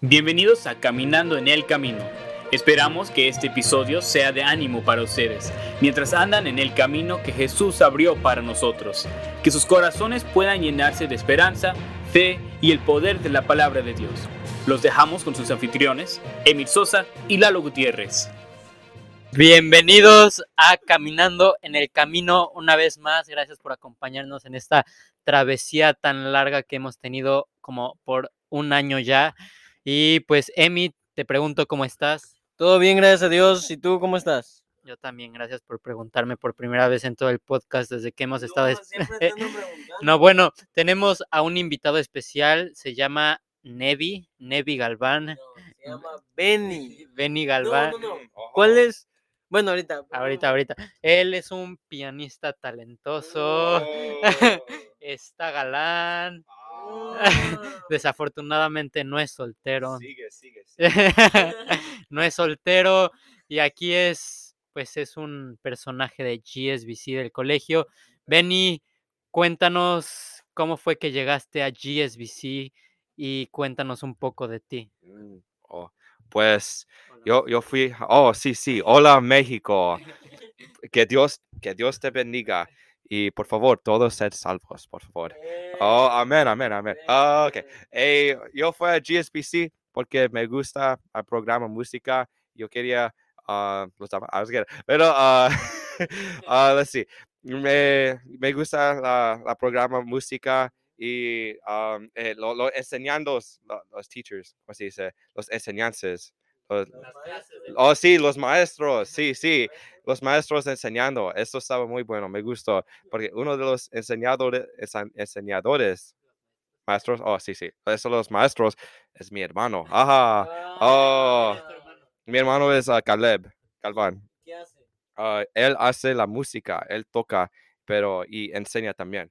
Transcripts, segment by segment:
Bienvenidos a Caminando en el Camino. Esperamos que este episodio sea de ánimo para ustedes, mientras andan en el camino que Jesús abrió para nosotros. Que sus corazones puedan llenarse de esperanza, fe y el poder de la palabra de Dios. Los dejamos con sus anfitriones, Emil Sosa y Lalo Gutiérrez. Bienvenidos a Caminando en el Camino una vez más. Gracias por acompañarnos en esta travesía tan larga que hemos tenido como por un año ya. Y pues, Emi, te pregunto cómo estás. Todo bien, gracias a Dios. ¿Y tú cómo estás? Yo también, gracias por preguntarme por primera vez en todo el podcast desde que hemos estado. no, bueno, tenemos a un invitado especial, se llama Nevi, Nevi Galván. se llama Benny. Benny Galván. ¿Cuál es? Bueno, ahorita. Ahorita, ahorita. Él es un pianista talentoso. Oh. Está galán. Desafortunadamente no es soltero. Sigue, sigue, no es soltero y aquí es, pues es un personaje de GSBC del colegio. Benny, cuéntanos cómo fue que llegaste a GSBC y cuéntanos un poco de ti. Mm, oh, pues yo, yo fui, oh, sí, sí, hola México. Que Dios, que Dios te bendiga. Y por favor, todos sed salvos, por favor. Oh, amén, amén, amén. Ah, ok. Eh, yo fui a GSBC porque me gusta el programa música. Yo quería, ah, lo estaba- I was gonna- pero, ah, ah, let's see. Me, me gusta la, la programa música y um, eh, lo, lo enseñando los, los teachers, ¿cómo se dice? Los enseñanzas. Oh, sí, los maestros, sí, sí, los maestros enseñando, eso estaba muy bueno, me gustó, porque uno de los enseñadores, enseñadores, maestros, oh, sí, sí, eso los maestros es mi hermano, ajá, oh, mi hermano es ah, Caleb, Calván, ¿Qué hace? Ah, él hace la música, él toca, pero, y enseña también.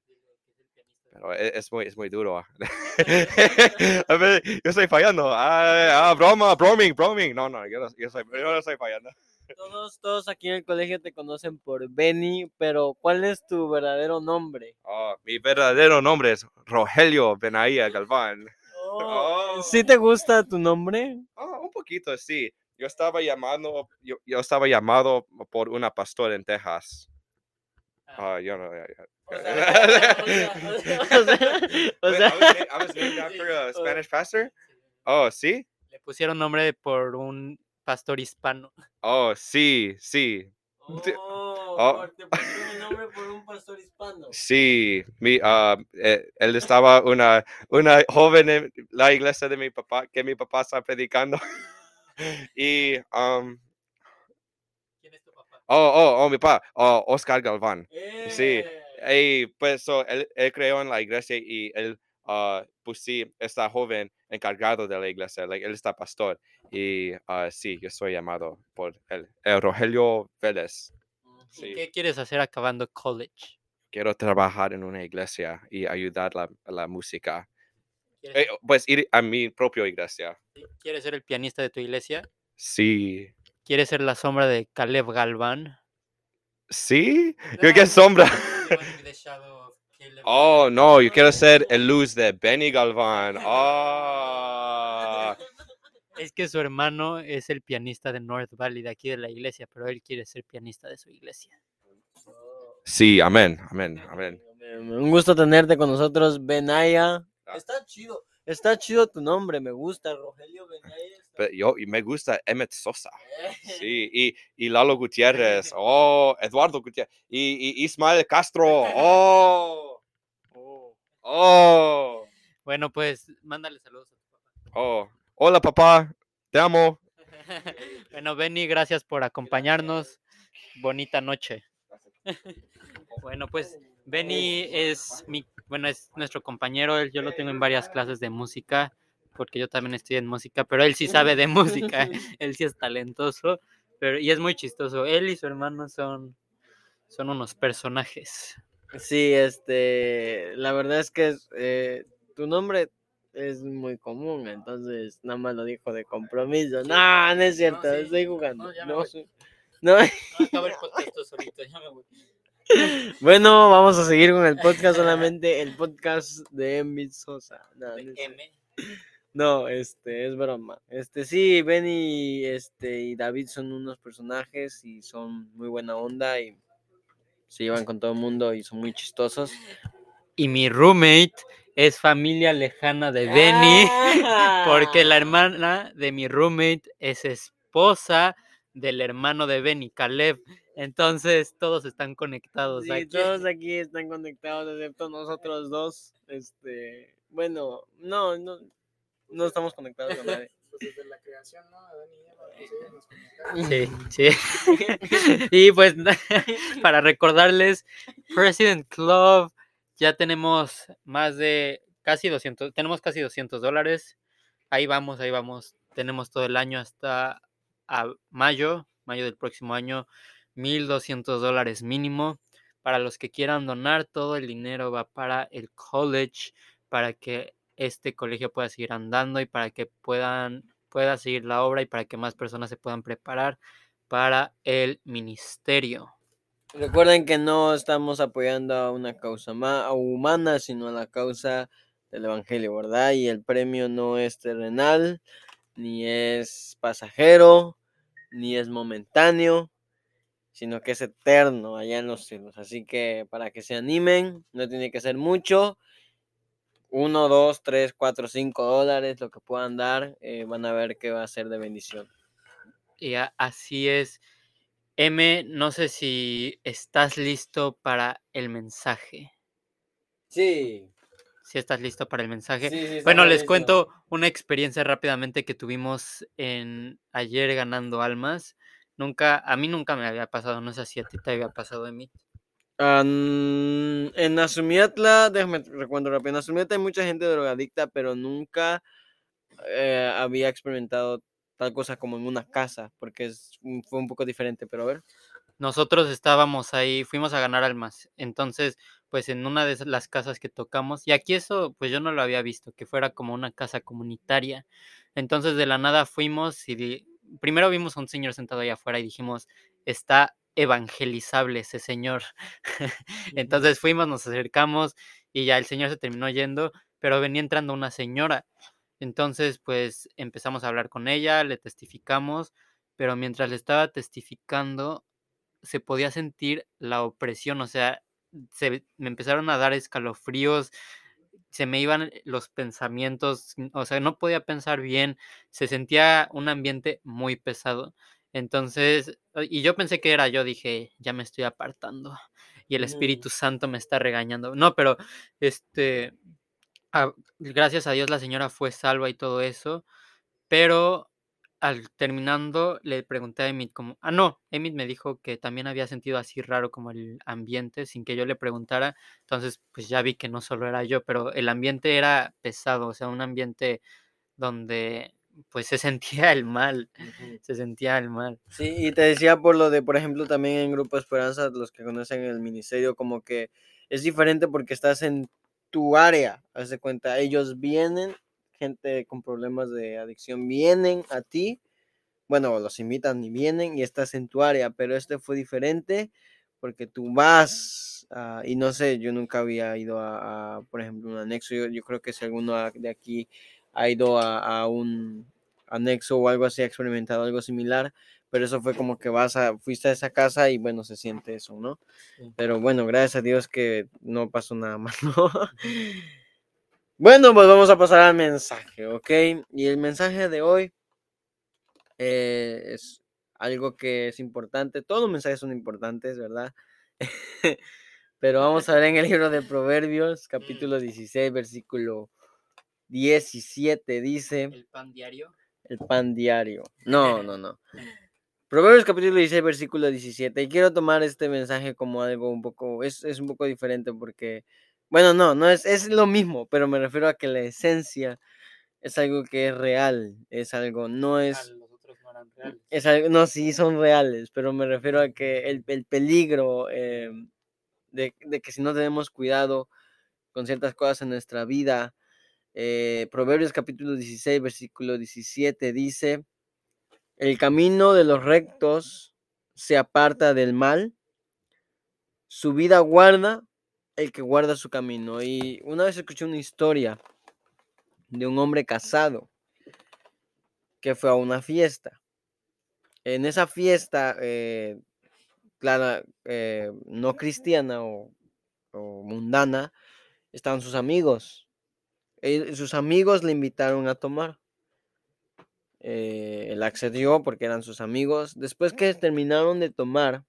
Pero e- es, muy, es muy duro. A ver, yo estoy fallando. Ah, ah, broma, broming, broming. No, no, yo no, yo soy, yo no estoy fallando. Todos, todos aquí en el colegio te conocen por Benny, pero ¿cuál es tu verdadero nombre? Oh, mi verdadero nombre es Rogelio Benaía Galván. Oh. ¿Sí te gusta tu nombre? Ah, un poquito, sí. Yo estaba llamando, yo, yo estaba llamado por una pastora en Texas. Ah, yo no. ya- ya. O sea, o sea, o Wait, sea, I was I was named after a Spanish pastor. Oh, sí. Le pusieron nombre por un pastor hispano. Oh, sí, sí. Oh, Oh. te pusieron el nombre por un pastor hispano. Sí, mi, ah, eh, él estaba una, una joven en la iglesia de mi papá, que mi papá está predicando. y, um, ¿Quién es tu papá? Oh, oh, oh, mi papá, oh, Oscar Galván. Sí, Eh, Y pues so, él, él creó en la iglesia y él, ah, pues sí, está joven encargado de la iglesia, like, él está pastor. Y ah, sí, yo soy llamado por él, el Rogelio Vélez. ¿Y Sí. ¿Qué quieres hacer acabando college? Quiero trabajar en una iglesia y ayudar la, a la música. ¿Quieres, Eh, pues ir a mi propia iglesia. quieres ser el pianista de tu iglesia? Sí. ¿Quieres ser la sombra de Caleb Galván? ¿Sí? Yo qué sombra. Oh, no, yo quiero ser el luz de Benny Galván. Ah. Es que su hermano es el pianista de North Valley, de aquí de la iglesia, pero él quiere ser pianista de su iglesia. Sí, amén, amén, amén. Un gusto tenerte con nosotros, Benaya. Ah. Está chido. Está chido tu nombre, me gusta, Rogelio Pero yo y me gusta Emmett Sosa. Sí, y, y Lalo Gutiérrez. Oh, Eduardo Gutiérrez. Y, y Ismael Castro. Oh. Oh. Bueno, pues mándale saludos a tu papá. Oh. Hola, papá. Te amo. Bueno, Benny, gracias por acompañarnos. Bonita noche. Bueno, pues Benny es mi, bueno, es nuestro compañero. él- Yo lo tengo en varias clases de música, porque yo también estoy en música, pero él sí sabe de música. Él sí es talentoso, pero y es muy chistoso. Él y su hermano son, son unos personajes. Sí, este, la verdad es que eh, tu nombre es muy común, entonces nada más lo dijo de compromiso. No, no es cierto, sí. estoy jugando. No, ya me No. Bueno, vamos a seguir con el podcast solamente, el podcast de Emil Sosa. No, este, es broma. Este, sí, Benny este, y David son unos personajes y son muy buena onda y se llevan con todo el mundo y son muy chistosos. Y mi roommate es familia lejana de Benny, porque la Ah. hermana de mi roommate es esposa del hermano de Benny, Caleb. Entonces todos están conectados Sí, aquí. todos aquí están conectados, excepto nosotros dos. Este, bueno, no, no, no estamos conectados con nadie. Pues desde la creación, ¿no? Adán y Eva, pues. Sí, sí. y pues para recordarles, President Club, ya tenemos más de casi 200, tenemos casi 200 dólares. Ahí vamos, ahí vamos. Tenemos todo el año hasta a mayo, mayo del próximo año, 1200 dólares mínimo. Para los que quieran donar, todo el dinero va para el college, para que este colegio pueda seguir andando y para que puedan pueda seguir la obra y para que más personas se puedan preparar para el ministerio. Recuerden que no estamos apoyando a una causa ma- humana, sino a la causa del Evangelio, ¿verdad? Y el premio no es terrenal, ni es pasajero, ni es momentáneo, sino que es eterno allá en los cielos. Así que para que se animen, no tiene que ser mucho. Uno, dos, tres, cuatro, cinco dólares, lo que puedan dar, eh, van a ver que va a ser de bendición. Y así es. M, no sé si estás listo para el mensaje. Sí. Si estás listo para el mensaje. sí, sí, Bueno, les cuento una experiencia rápidamente que tuvimos en ayer ganando almas. Nunca, a mí nunca me había pasado, no sé si a ti te había pasado, Emi. Ah, mm, en Azumiatla, déjame recuerdo rápido, en Azumiatla hay mucha gente drogadicta, pero nunca eh, había experimentado tal cosa como en una casa, porque es, fue un poco diferente, pero a ver. nosotros estábamos ahí, fuimos a ganar almas. Entonces, pues en una de las casas que tocamos, y aquí eso, pues yo no lo había visto, que fuera como una casa comunitaria. Entonces, de la nada fuimos y di- primero vimos a un señor sentado allá afuera y dijimos, está evangelizable ese señor. Entonces fuimos, nos acercamos y ya el señor se terminó yendo, pero venía entrando una señora. Entonces, pues empezamos a hablar con ella, le testificamos, pero mientras le estaba testificando, se podía sentir la opresión, o sea, se me empezaron a dar escalofríos, se me iban los pensamientos, n- o sea, no podía pensar bien, se sentía un ambiente muy pesado. Entonces, y yo pensé que era yo, dije, ya me estoy apartando y el Mm. Espíritu Santo me está regañando. No, pero este, gracias a Dios la señora fue salva y todo eso, pero al terminando le pregunté a Emit como, ah, no, Emit me dijo que también había sentido así raro como el ambiente sin que yo le preguntara, entonces pues ya vi que no solo era yo, pero el ambiente era pesado, o sea, un ambiente donde pues se sentía el mal, se sentía el mal. Sí, y te decía por lo de, por ejemplo, también en Grupo Esperanza, los que conocen el ministerio, como que es diferente porque estás en tu área, haz de cuenta, ellos vienen, gente con problemas de adicción vienen a ti, bueno, los invitan y vienen y estás en tu área, pero este fue diferente porque tú vas, ah, y no sé, yo nunca había ido a, a, por ejemplo, un anexo, yo, yo creo que si alguno de aquí ha ido a, a un anexo o algo así, ha experimentado algo similar, pero eso fue como que vas a, fuiste a esa casa y bueno, se siente eso, ¿no? Sí. Pero bueno, gracias a Dios que no pasó nada malo. Bueno, pues vamos a pasar al mensaje, ¿ok? Y el mensaje de hoy eh, es algo que es importante. Todos los mensajes son importantes, ¿verdad? Pero vamos a ver en el libro de Proverbios, capítulo 16, versículo 17, dice El pan diario. el pan diario. No, no, no. Proverbios capítulo 16, versículo 17. Y quiero tomar este mensaje como algo un poco, es, es un poco diferente porque, bueno, no, no es, es lo mismo, pero me refiero a que la esencia es algo que es real, es algo, no es, Los otros no eran reales. es algo, no, sí son reales, pero me refiero a que el, el peligro eh, de, de que si no tenemos cuidado con ciertas cosas en nuestra vida, eh, Proverbios capítulo 16, versículo 17 dice, el camino de los rectos se aparta del mal, su vida guarda el que guarda su camino. Y una vez escuché una historia de un hombre casado que fue a una fiesta. En esa fiesta, eh, eh, no cristiana o, mundana, estaban sus amigos. Él- sus amigos le invitaron a tomar. Eh, él accedió porque eran sus amigos. Después que terminaron de tomar,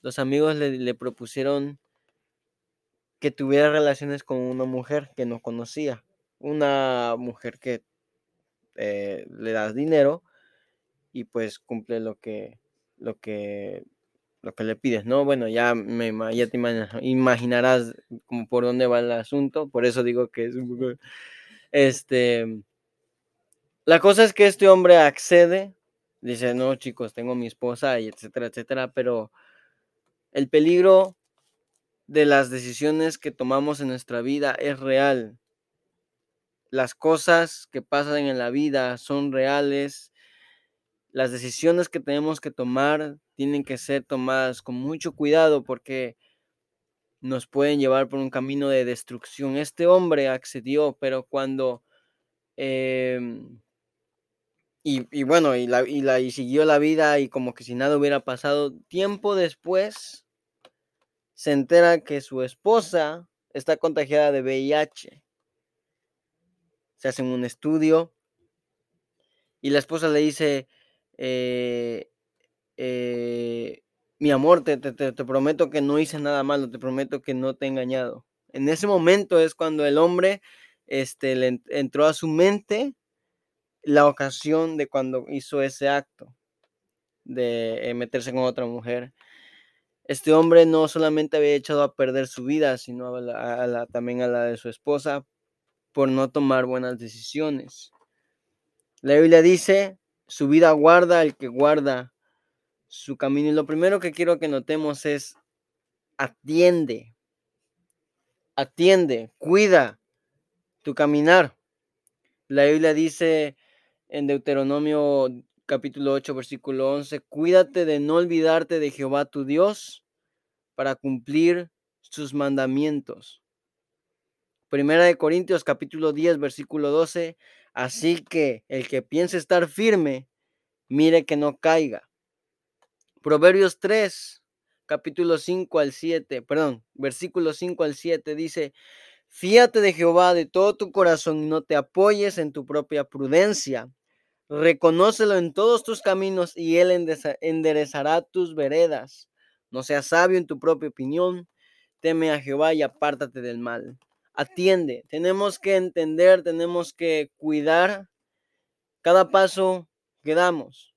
los amigos le propusieron que tuviera relaciones con una mujer que no conocía. Una mujer que eh, le das dinero y pues cumple lo que, lo que, lo que le pides, ¿no? Bueno, ya, me, ya te imagina- imaginarás como por dónde va el asunto, por eso digo que es un poco, este, la cosa es que este hombre accede, dice, no, chicos, tengo mi esposa y etcétera, etcétera, pero el peligro de las decisiones que tomamos en nuestra vida es real. Las cosas que pasan en la vida son reales. Las decisiones que tenemos que tomar tienen que ser tomadas con mucho cuidado porque nos pueden llevar por un camino de destrucción. Este hombre accedió, pero cuando... em, y, bueno, y, la, y, la, y siguió la vida y como que si nada hubiera pasado, tiempo después se entera que su esposa está contagiada de VIH. Se hacen un estudio y la esposa le dice, eh, eh, mi amor, te, te, te, prometo que no hice nada malo, te prometo que no te he engañado. En ese momento es cuando el hombre este, le en- entró a su mente la ocasión de cuando hizo ese acto de eh, meterse con otra mujer. Este hombre no solamente había echado a perder su vida, sino a la- también a la de su esposa por no tomar buenas decisiones. La Biblia dice, su vida guarda el que guarda su camino. Y lo primero que quiero que notemos es, atiende, atiende, cuida tu caminar. La Biblia dice en Deuteronomio capítulo 8, versículo 11, cuídate de no olvidarte de Jehová tu Dios para cumplir sus mandamientos. Primera de Corintios capítulo 10, versículo 12, así que el que piense estar firme, mire que no caiga. Proverbios 3, capítulo 5 al 7, perdón, versículo 5 al 7 dice, fíate de Jehová de todo tu corazón y no te apoyes en tu propia prudencia. Reconócelo en todos tus caminos y él enderezará tus veredas. No seas sabio en tu propia opinión, teme a Jehová y apártate del mal. Atiende, tenemos que entender, tenemos que cuidar cada paso que damos.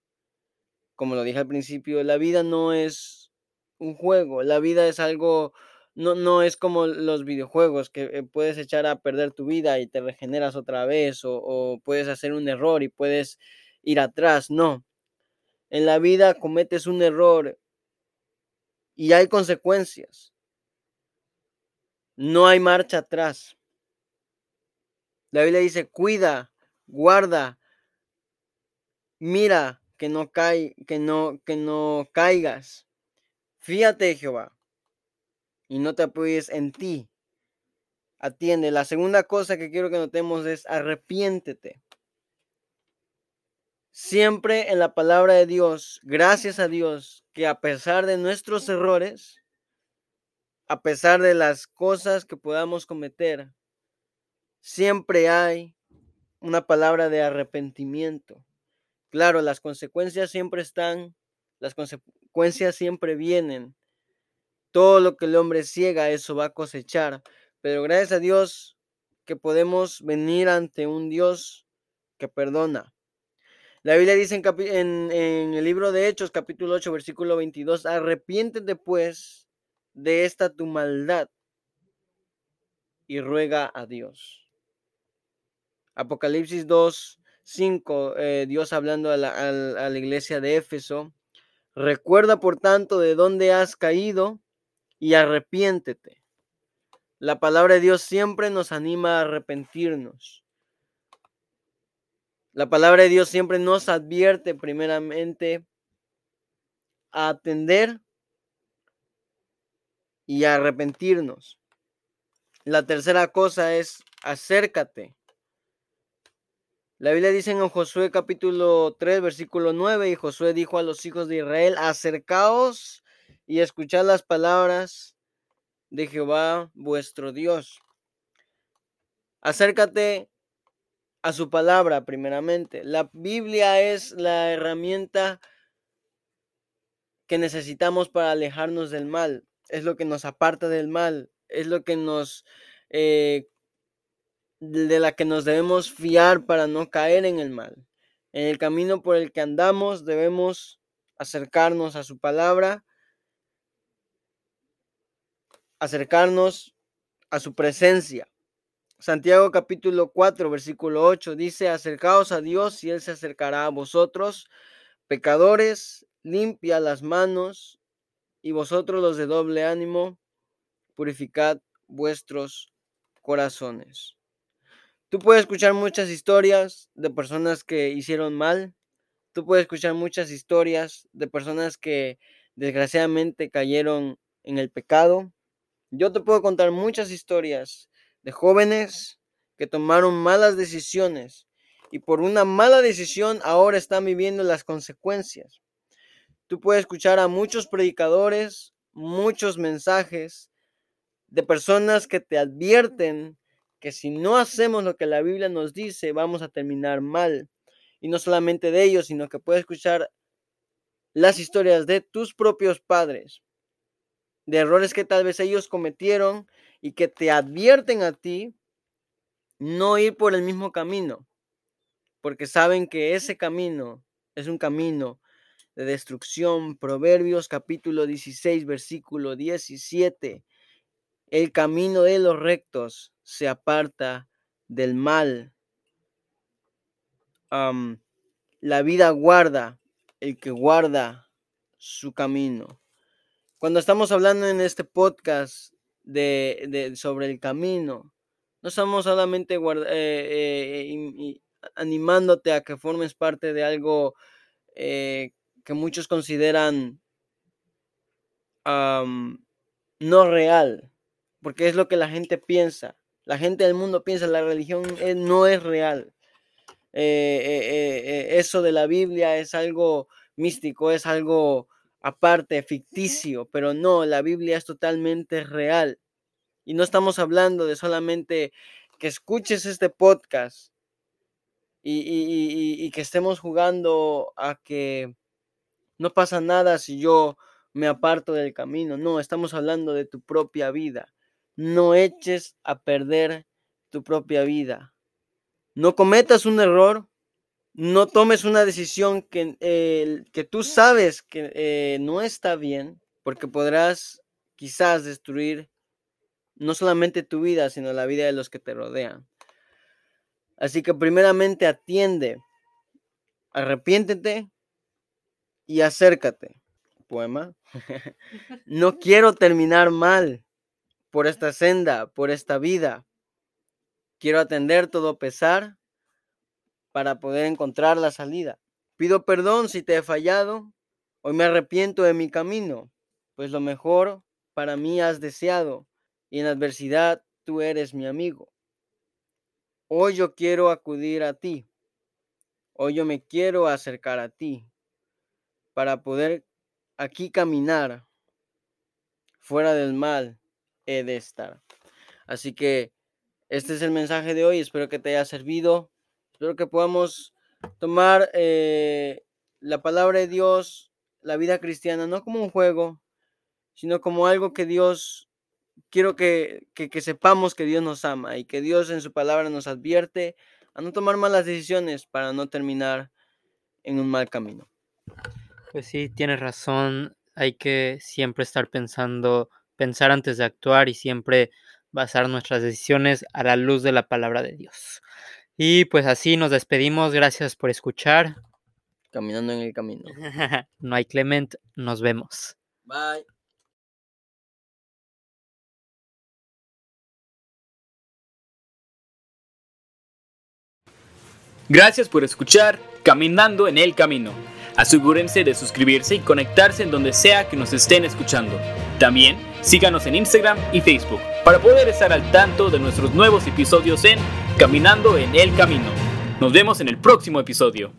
Como lo dije al principio, la vida no es un juego, la vida es algo, no, no es como los videojuegos que eh, puedes echar a perder tu vida y te regeneras otra vez o, puedes hacer un error y puedes ir atrás, no. En la vida cometes un error y hay consecuencias. No hay marcha atrás. La Biblia dice, cuida, guarda, mira que no que no, que no caigas. Fíjate, Jehová, y no te apoyes en ti. Atiende. La segunda cosa que quiero que notemos es arrepiéntete. Siempre en la palabra de Dios, gracias a Dios, que a pesar de nuestros errores, a pesar de las cosas que podamos cometer, siempre hay una palabra de arrepentimiento. Claro, las consecuencias siempre están, las consecuencias siempre vienen. Todo lo que el hombre ciega, eso va a cosechar. Pero gracias a Dios que podemos venir ante un Dios que perdona. La Biblia dice en, el libro de Hechos, capítulo 8, versículo 22, arrepiéntete pues de esta tu maldad y ruega a Dios. Apocalipsis 2, 5, eh, Dios hablando a la, a la- a la iglesia de Éfeso, recuerda por tanto de dónde has caído y arrepiéntete. La palabra de Dios siempre nos anima a arrepentirnos. La palabra de Dios siempre nos advierte primeramente a atender y a arrepentirnos. La tercera cosa es acércate. La Biblia dice en Josué capítulo 3, versículo 9, y Josué dijo a los hijos de Israel, acercaos y escuchad las palabras de Jehová vuestro Dios. Acércate a su palabra primeramente. La Biblia es la herramienta que necesitamos para alejarnos del mal. Es lo que nos aparta del mal. Es lo que nos eh, de la que nos debemos fiar para no caer en el mal. En el camino por el que andamos debemos acercarnos a su palabra, acercarnos a su presencia. Santiago capítulo 4, versículo 8 dice, acercaos a Dios y Él se acercará a vosotros, pecadores, limpia las manos, y vosotros los de doble ánimo, purificad vuestros corazones. Tú puedes escuchar muchas historias de personas que hicieron mal. Tú puedes escuchar muchas historias de personas que desgraciadamente cayeron en el pecado. Yo te puedo contar muchas historias de jóvenes que tomaron malas decisiones y por una mala decisión ahora están viviendo las consecuencias. Tú puedes escuchar a muchos predicadores, muchos mensajes de personas que te advierten que si no hacemos lo que la Biblia nos dice, vamos a terminar mal. Y no solamente de ellos, sino que puedes escuchar las historias de tus propios padres, de errores que tal vez ellos cometieron y que te advierten a ti no ir por el mismo camino, porque saben que ese camino es un camino de destrucción. Proverbios capítulo 16, versículo 17. El camino de los rectos se aparta del mal. la vida guarda el que guarda su camino. Cuando estamos hablando en este podcast de, sobre el camino, no estamos solamente eh, eh, animándote a que formes parte de algo eh, que muchos consideran no real, porque es lo que la gente piensa. La gente del mundo piensa la religión no es real. Eso de la Biblia es algo místico, es algo aparte, ficticio, pero no, la Biblia es totalmente real. Y no estamos hablando de solamente que escuches este podcast y, y que estemos jugando a que no pasa nada si yo me aparto del camino. No, estamos hablando de tu propia vida. No eches a perder tu propia vida. No cometas un error. No tomes una decisión que, que tú sabes que eh, no está bien, porque podrás quizás destruir no solamente tu vida, sino la vida de los que te rodean. Así que primeramente atiende, arrepiéntete y acércate. Poema. no quiero terminar mal por esta senda, por esta vida. Quiero atender todo pesar para poder encontrar la salida. Pido perdón si te he fallado. Hoy me arrepiento de mi camino, pues lo mejor para mí has deseado y en adversidad tú eres mi amigo. Hoy yo quiero acudir a ti. Hoy yo me quiero acercar a ti para poder aquí caminar fuera del mal he de estar. Así que este es el mensaje de hoy. Espero que te haya servido. Espero que podamos tomar eh, la palabra de Dios, la vida cristiana, no como un juego, sino como algo que Dios, quiero que, que, sepamos que Dios nos ama y que Dios en su palabra nos advierte a no tomar malas decisiones para no terminar en un mal camino. Pues sí, tienes razón. Hay que siempre estar pensando pensar antes de actuar y siempre basar nuestras decisiones a la luz de la palabra de Dios. Y pues así nos despedimos. Gracias por escuchar. Caminando en el camino. no hay Clement. Nos vemos. Bye. Gracias por escuchar Caminando en el Camino. Asegúrense de suscribirse y conectarse en donde sea que nos estén escuchando. También síganos en Instagram y Facebook para poder estar al tanto de nuestros nuevos episodios en Caminando en el Camino. Nos vemos en el próximo episodio.